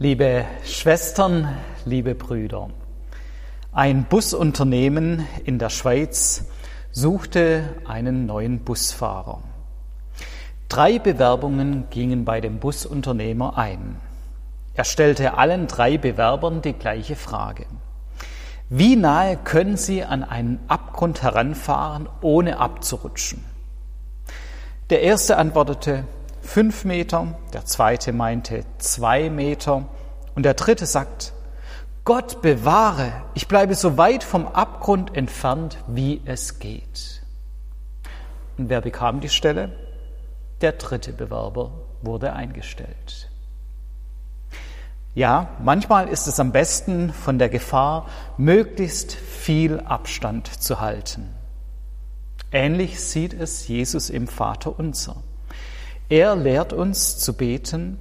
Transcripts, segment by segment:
Liebe Schwestern, liebe Brüder, ein Busunternehmen in der Schweiz suchte einen neuen Busfahrer. Drei Bewerbungen gingen bei dem Busunternehmer ein. Er stellte allen drei Bewerbern die gleiche Frage. Wie nahe können Sie an einen Abgrund heranfahren, ohne abzurutschen? Der erste antwortete, fünf Meter, der zweite meinte zwei Meter und der dritte sagt, Gott bewahre, ich bleibe so weit vom Abgrund entfernt, wie es geht. Und wer bekam die Stelle? Der dritte Bewerber wurde eingestellt. Ja, manchmal ist es am besten, von der Gefahr möglichst viel Abstand zu halten. Ähnlich sieht es Jesus im Vater unser. Er lehrt uns zu beten,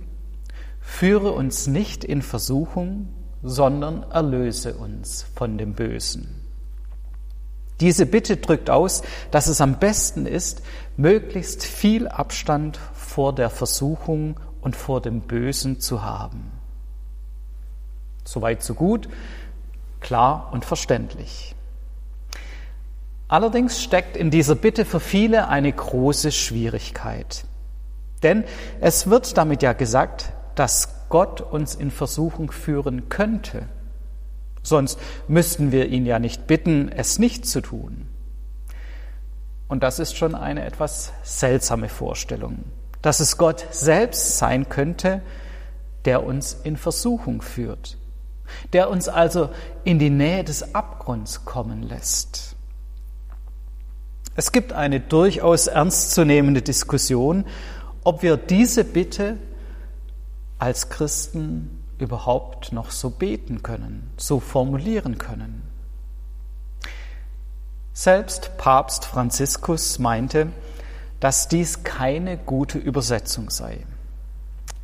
führe uns nicht in Versuchung, sondern erlöse uns von dem Bösen. Diese Bitte drückt aus, dass es am besten ist, möglichst viel Abstand vor der Versuchung und vor dem Bösen zu haben. Soweit so gut, klar und verständlich. Allerdings steckt in dieser Bitte für viele eine große Schwierigkeit. Denn es wird damit ja gesagt, dass Gott uns in Versuchung führen könnte. Sonst müssten wir ihn ja nicht bitten, es nicht zu tun. Und das ist schon eine etwas seltsame Vorstellung, dass es Gott selbst sein könnte, der uns in Versuchung führt, der uns also in die Nähe des Abgrunds kommen lässt. Es gibt eine durchaus ernstzunehmende Diskussion ob wir diese Bitte als Christen überhaupt noch so beten können, so formulieren können. Selbst Papst Franziskus meinte, dass dies keine gute Übersetzung sei.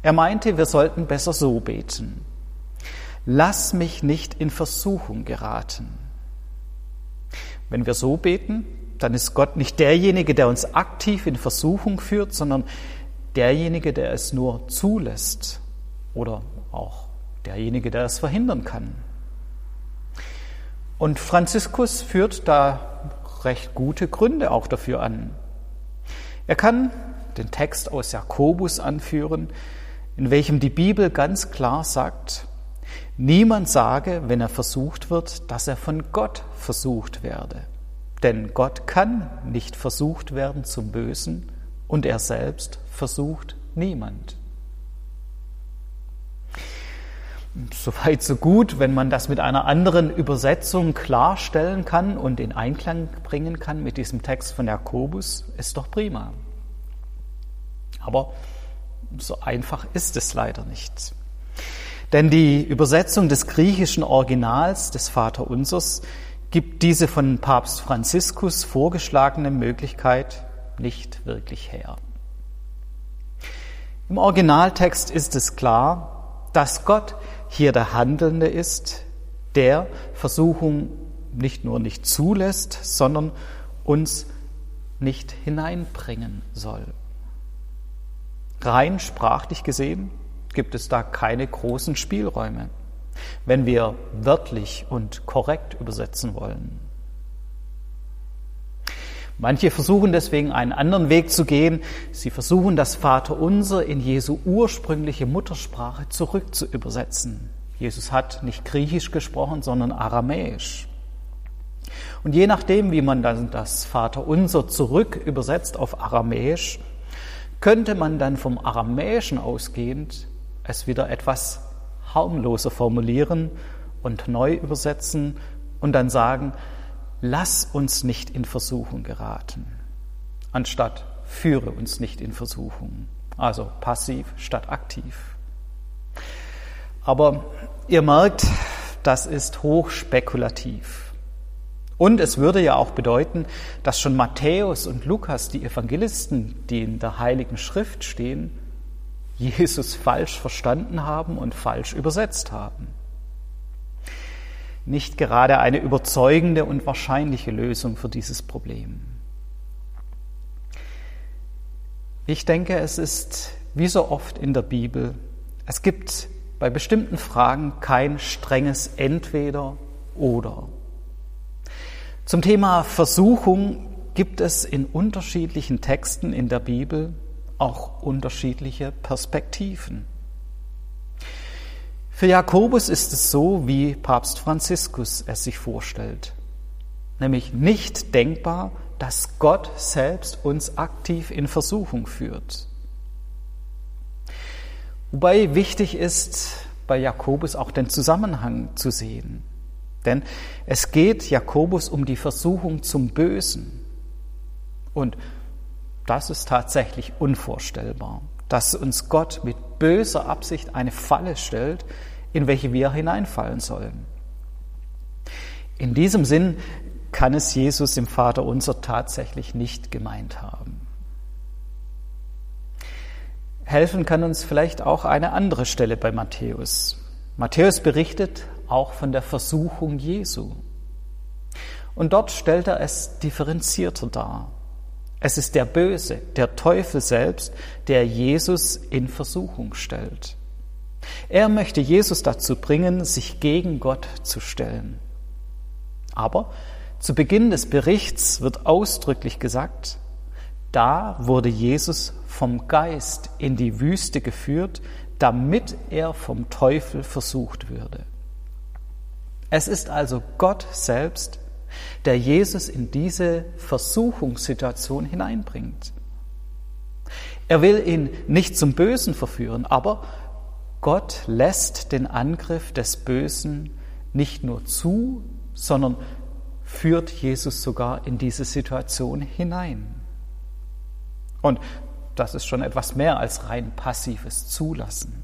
Er meinte, wir sollten besser so beten. Lass mich nicht in Versuchung geraten. Wenn wir so beten, dann ist Gott nicht derjenige, der uns aktiv in Versuchung führt, sondern derjenige, der es nur zulässt oder auch derjenige, der es verhindern kann. Und Franziskus führt da recht gute Gründe auch dafür an. Er kann den Text aus Jakobus anführen, in welchem die Bibel ganz klar sagt, niemand sage, wenn er versucht wird, dass er von Gott versucht werde. Denn Gott kann nicht versucht werden zum Bösen und er selbst versucht niemand. Soweit so gut, wenn man das mit einer anderen Übersetzung klarstellen kann und in Einklang bringen kann mit diesem Text von Jakobus, ist doch prima. Aber so einfach ist es leider nicht. Denn die Übersetzung des griechischen Originals des Vaterunsers gibt diese von Papst Franziskus vorgeschlagene Möglichkeit nicht wirklich her. Im Originaltext ist es klar, dass Gott hier der Handelnde ist, der Versuchung nicht nur nicht zulässt, sondern uns nicht hineinbringen soll. Rein sprachlich gesehen gibt es da keine großen Spielräume, wenn wir wörtlich und korrekt übersetzen wollen. Manche versuchen deswegen einen anderen Weg zu gehen. Sie versuchen das Vaterunser in Jesu ursprüngliche Muttersprache zurück zu übersetzen. Jesus hat nicht Griechisch gesprochen, sondern Aramäisch. Und je nachdem, wie man dann das Vaterunser zurück übersetzt auf Aramäisch, könnte man dann vom Aramäischen ausgehend es wieder etwas harmloser formulieren und neu übersetzen und dann sagen, lass uns nicht in Versuchung geraten, anstatt führe uns nicht in Versuchung. Also passiv statt aktiv. Aber ihr merkt, das ist hochspekulativ. Und es würde ja auch bedeuten, dass schon Matthäus und Lukas, die Evangelisten, die in der Heiligen Schrift stehen, Jesus falsch verstanden haben und falsch übersetzt haben nicht gerade eine überzeugende und wahrscheinliche Lösung für dieses Problem. Ich denke, es ist wie so oft in der Bibel, es gibt bei bestimmten Fragen kein strenges Entweder oder. Zum Thema Versuchung gibt es in unterschiedlichen Texten in der Bibel auch unterschiedliche Perspektiven. Für Jakobus ist es so, wie Papst Franziskus es sich vorstellt, nämlich nicht denkbar, dass Gott selbst uns aktiv in Versuchung führt. Wobei wichtig ist, bei Jakobus auch den Zusammenhang zu sehen. Denn es geht Jakobus um die Versuchung zum Bösen. Und das ist tatsächlich unvorstellbar, dass uns Gott mit böser Absicht eine Falle stellt, in welche wir hineinfallen sollen. In diesem Sinn kann es Jesus im Vater unser tatsächlich nicht gemeint haben. Helfen kann uns vielleicht auch eine andere Stelle bei Matthäus. Matthäus berichtet auch von der Versuchung Jesu. Und dort stellt er es differenzierter dar. Es ist der Böse, der Teufel selbst, der Jesus in Versuchung stellt. Er möchte Jesus dazu bringen, sich gegen Gott zu stellen. Aber zu Beginn des Berichts wird ausdrücklich gesagt, da wurde Jesus vom Geist in die Wüste geführt, damit er vom Teufel versucht würde. Es ist also Gott selbst, der Jesus in diese Versuchungssituation hineinbringt. Er will ihn nicht zum Bösen verführen, aber Gott lässt den Angriff des Bösen nicht nur zu, sondern führt Jesus sogar in diese Situation hinein. Und das ist schon etwas mehr als rein passives Zulassen.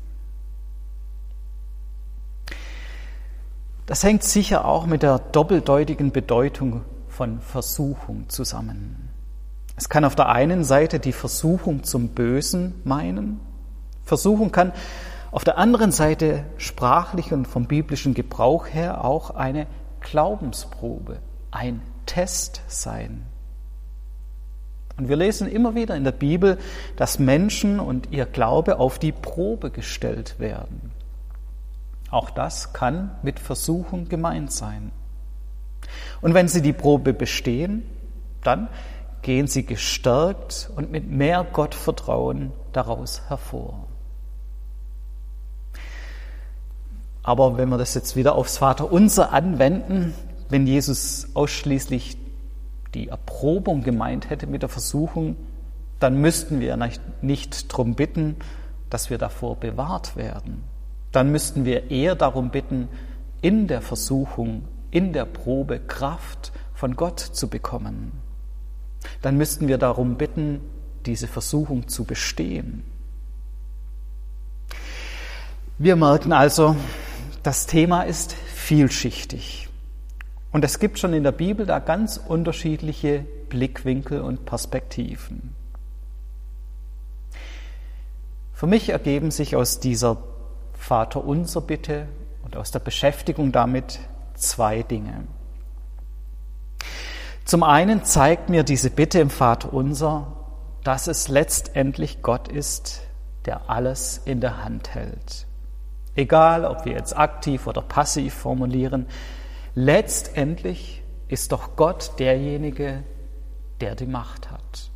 Das hängt sicher auch mit der doppeldeutigen Bedeutung von Versuchung zusammen. Es kann auf der einen Seite die Versuchung zum Bösen meinen. Versuchung kann auf der anderen Seite sprachlich und vom biblischen Gebrauch her auch eine Glaubensprobe ein Test sein. Und wir lesen immer wieder in der Bibel, dass Menschen und ihr Glaube auf die Probe gestellt werden. Auch das kann mit Versuchung gemeint sein. Und wenn sie die Probe bestehen, dann gehen sie gestärkt und mit mehr Gottvertrauen daraus hervor. Aber wenn wir das jetzt wieder aufs Vaterunser anwenden, wenn Jesus ausschließlich die Erprobung gemeint hätte mit der Versuchung, dann müssten wir nicht darum bitten, dass wir davor bewahrt werden. Dann müssten wir eher darum bitten, in der Versuchung, in der Probe Kraft von Gott zu bekommen. Dann müssten wir darum bitten, diese Versuchung zu bestehen. Wir merken also, das Thema ist vielschichtig. Und es gibt schon in der Bibel da ganz unterschiedliche Blickwinkel und Perspektiven. Für mich ergeben sich aus dieser Vaterunser Bitte und aus der Beschäftigung damit zwei Dinge. Zum einen zeigt mir diese Bitte im Vaterunser, dass es letztendlich Gott ist, der alles in der Hand hält. Egal, ob wir jetzt aktiv oder passiv formulieren, Letztendlich ist doch Gott derjenige, der die Macht hat.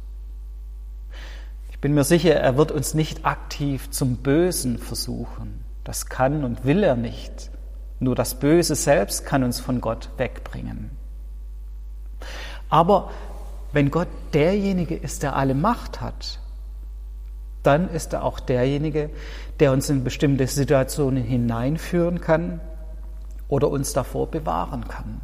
Ich bin mir sicher, er wird uns nicht aktiv zum Bösen versuchen. Das kann und will er nicht. Nur das Böse selbst kann uns von Gott wegbringen. Aber wenn Gott derjenige ist, der alle Macht hat, dann ist er auch derjenige, der uns in bestimmte Situationen hineinführen kann, oder uns davor bewahren kann.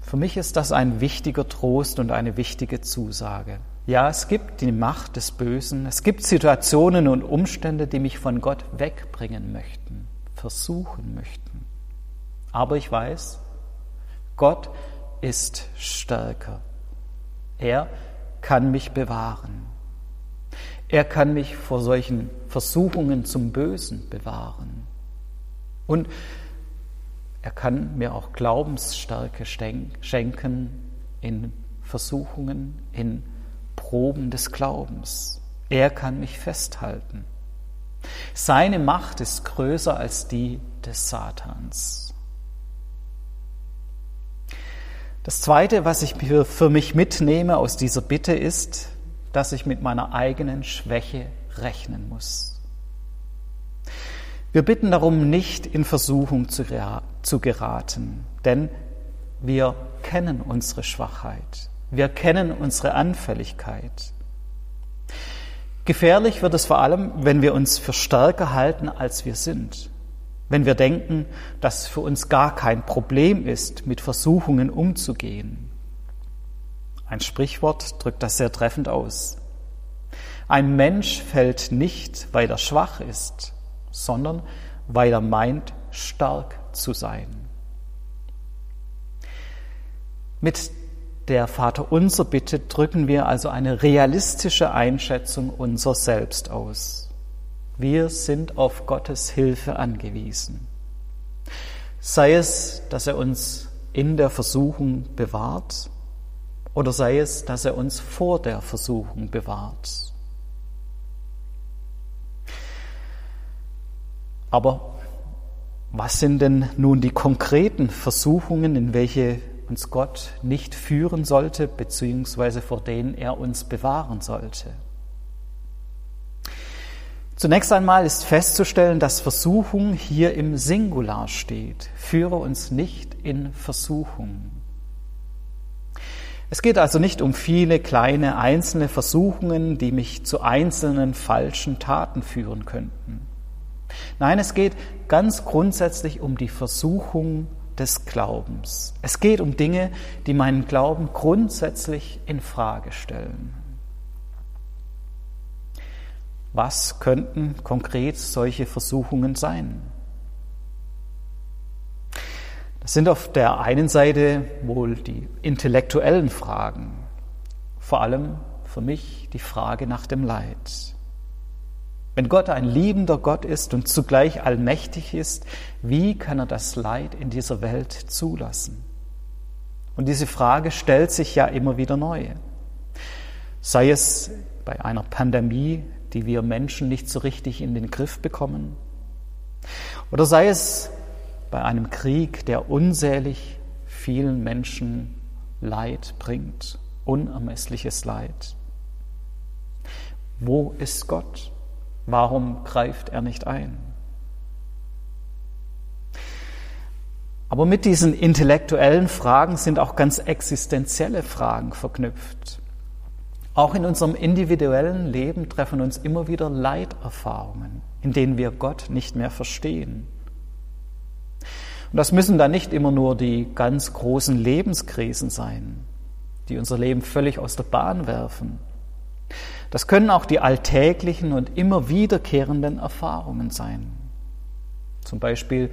Für mich ist das ein wichtiger Trost und eine wichtige Zusage. Ja, es gibt die Macht des Bösen, es gibt Situationen und Umstände, die mich von Gott wegbringen möchten, versuchen möchten. Aber ich weiß, Gott ist stärker. Er kann mich bewahren. Er kann mich vor solchen Versuchungen zum Bösen bewahren. Und er kann mir auch Glaubensstärke schenken in Versuchungen, in Proben des Glaubens. Er kann mich festhalten. Seine Macht ist größer als die des Satans. Das Zweite, was ich für mich mitnehme aus dieser Bitte, ist, dass ich mit meiner eigenen Schwäche rechnen muss. Wir bitten darum, nicht in Versuchung zu, geraten, denn wir kennen unsere Schwachheit, wir kennen unsere Anfälligkeit. Gefährlich wird es vor allem, wenn wir uns für stärker halten, als wir sind. Wenn wir denken, dass für uns gar kein Problem ist, mit Versuchungen umzugehen. Ein Sprichwort drückt das sehr treffend aus. Ein Mensch fällt nicht, weil er schwach ist, sondern weil er meint, stark zu sein. Mit der Vaterunser Bitte drücken wir also eine realistische Einschätzung unser Selbst aus. Wir sind auf Gottes Hilfe angewiesen. Sei es, dass er uns in der Versuchung bewahrt oder sei es, dass er uns vor der Versuchung bewahrt. Aber was sind denn nun die konkreten Versuchungen, in welche uns Gott nicht führen sollte, beziehungsweise vor denen er uns bewahren sollte. Zunächst einmal ist festzustellen, dass Versuchung hier im Singular steht. Führe uns nicht in Versuchung. Es geht also nicht um viele kleine einzelne Versuchungen, die mich zu einzelnen falschen Taten führen könnten. Nein, es geht ganz grundsätzlich um die Versuchung des Glaubens. Es geht um Dinge, die meinen Glauben grundsätzlich in Frage stellen. Was könnten konkret solche Versuchungen sein? Das sind auf der einen Seite wohl die intellektuellen Fragen, vor allem für mich die Frage nach dem Leid. Wenn Gott ein liebender Gott ist und zugleich allmächtig ist, wie kann er das Leid in dieser Welt zulassen? Und diese Frage stellt sich ja immer wieder neu. Sei es bei einer Pandemie, die wir Menschen nicht so richtig in den Griff bekommen, oder sei es bei einem Krieg, der unzählig vielen Menschen Leid bringt, unermessliches Leid. Wo ist Gott? Warum greift er nicht ein? Aber mit diesen intellektuellen Fragen sind auch ganz existenzielle Fragen verknüpft. Auch in unserem individuellen Leben treffen uns immer wieder Leiterfahrungen, in denen wir Gott nicht mehr verstehen. Und das müssen dann nicht immer nur die ganz großen Lebenskrisen sein, die unser Leben völlig aus der Bahn werfen. Das können auch die alltäglichen und immer wiederkehrenden Erfahrungen sein. Zum Beispiel,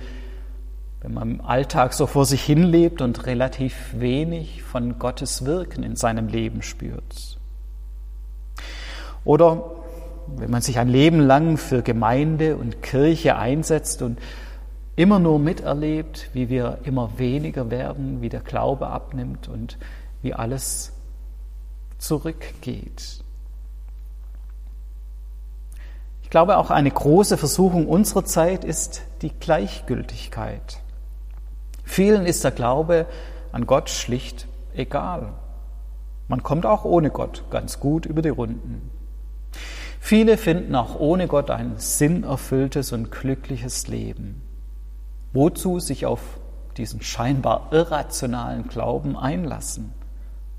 wenn man im Alltag so vor sich hinlebt und relativ wenig von Gottes Wirken in seinem Leben spürt. Oder wenn man sich ein Leben lang für Gemeinde und Kirche einsetzt und immer nur miterlebt, wie wir immer weniger werden, wie der Glaube abnimmt und wie alles zurückgeht. Glaube, auch eine große Versuchung unserer Zeit ist die Gleichgültigkeit. Vielen ist der Glaube an Gott schlicht egal. Man kommt auch ohne Gott ganz gut über die Runden. Viele finden auch ohne Gott ein sinnerfülltes und glückliches Leben. Wozu sich auf diesen scheinbar irrationalen Glauben einlassen,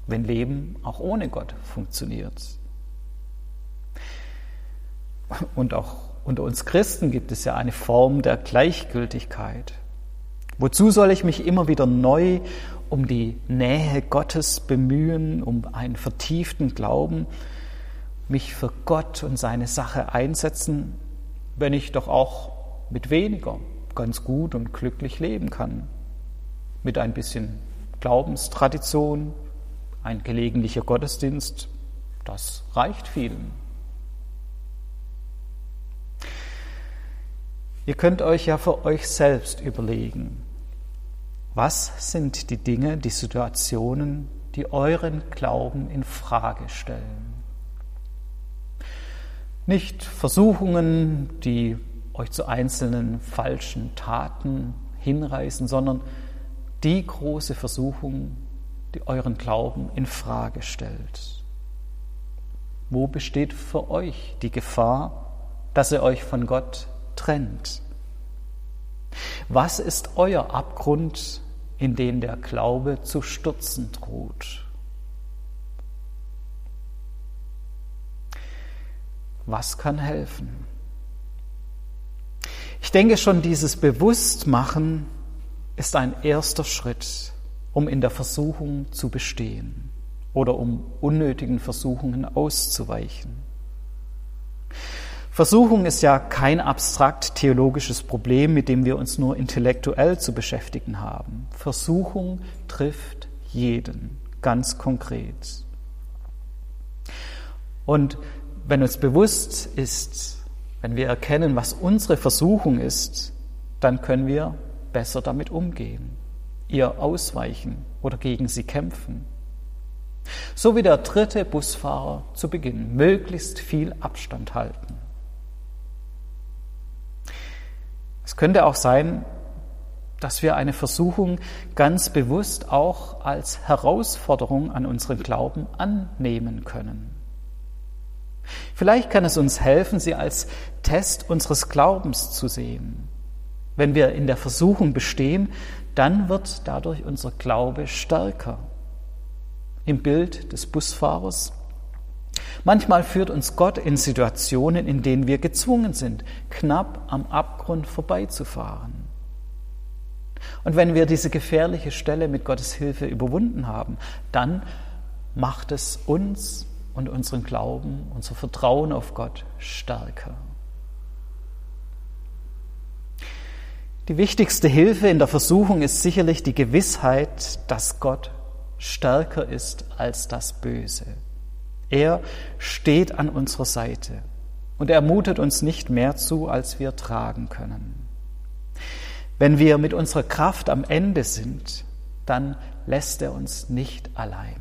wenn Leben auch ohne Gott funktioniert? Und auch unter uns Christen gibt es ja eine Form der Gleichgültigkeit. Wozu soll ich mich immer wieder neu um die Nähe Gottes bemühen, um einen vertieften Glauben, mich für Gott und seine Sache einsetzen, wenn ich doch auch mit weniger ganz gut und glücklich leben kann? Mit ein bisschen Glaubenstradition, ein gelegentlicher Gottesdienst, das reicht vielen. Ihr könnt euch ja für euch selbst überlegen, was sind die Dinge, die Situationen, die euren Glauben in Frage stellen? Nicht Versuchungen, die euch zu einzelnen falschen Taten hinreißen, sondern die große Versuchung, die euren Glauben in Frage stellt. Wo besteht für euch die Gefahr, dass ihr euch von Gott trennt? Was ist euer Abgrund, in den der Glaube zu stürzen droht? Was kann helfen? Ich denke schon, dieses Bewusstmachen ist ein erster Schritt, um in der Versuchung zu bestehen oder um unnötigen Versuchungen auszuweichen. Versuchung ist ja kein abstrakt theologisches Problem, mit dem wir uns nur intellektuell zu beschäftigen haben. Versuchung trifft jeden, ganz konkret. Und wenn uns bewusst ist, wenn wir erkennen, was unsere Versuchung ist, dann können wir besser damit umgehen, ihr ausweichen oder gegen sie kämpfen. So wie der dritte Busfahrer zu Beginn, möglichst viel Abstand halten. Es könnte auch sein, dass wir eine Versuchung ganz bewusst auch als Herausforderung an unseren Glauben annehmen können. Vielleicht kann es uns helfen, sie als Test unseres Glaubens zu sehen. Wenn wir in der Versuchung bestehen, dann wird dadurch unser Glaube stärker. Im Bild des Busfahrers. Manchmal führt uns Gott in Situationen, in denen wir gezwungen sind, knapp am Abgrund vorbeizufahren. Und wenn wir diese gefährliche Stelle mit Gottes Hilfe überwunden haben, dann macht es uns und unseren Glauben, unser Vertrauen auf Gott stärker. Die wichtigste Hilfe in der Versuchung ist sicherlich die Gewissheit, dass Gott stärker ist als das Böse. Er steht an unserer Seite und er mutet uns nicht mehr zu, als wir tragen können. Wenn wir mit unserer Kraft am Ende sind, dann lässt er uns nicht allein.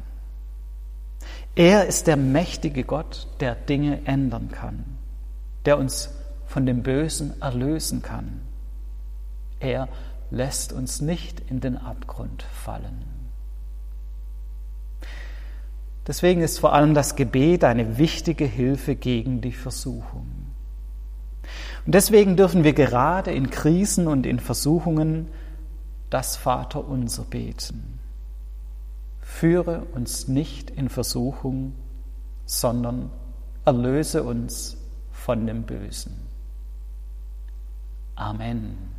Er ist der mächtige Gott, der Dinge ändern kann, der uns von dem Bösen erlösen kann. Er lässt uns nicht in den Abgrund fallen. Deswegen ist vor allem das Gebet eine wichtige Hilfe gegen die Versuchung. Und deswegen dürfen wir gerade in Krisen und in Versuchungen das Vaterunser beten führe uns nicht in Versuchung, sondern erlöse uns von dem Bösen. Amen.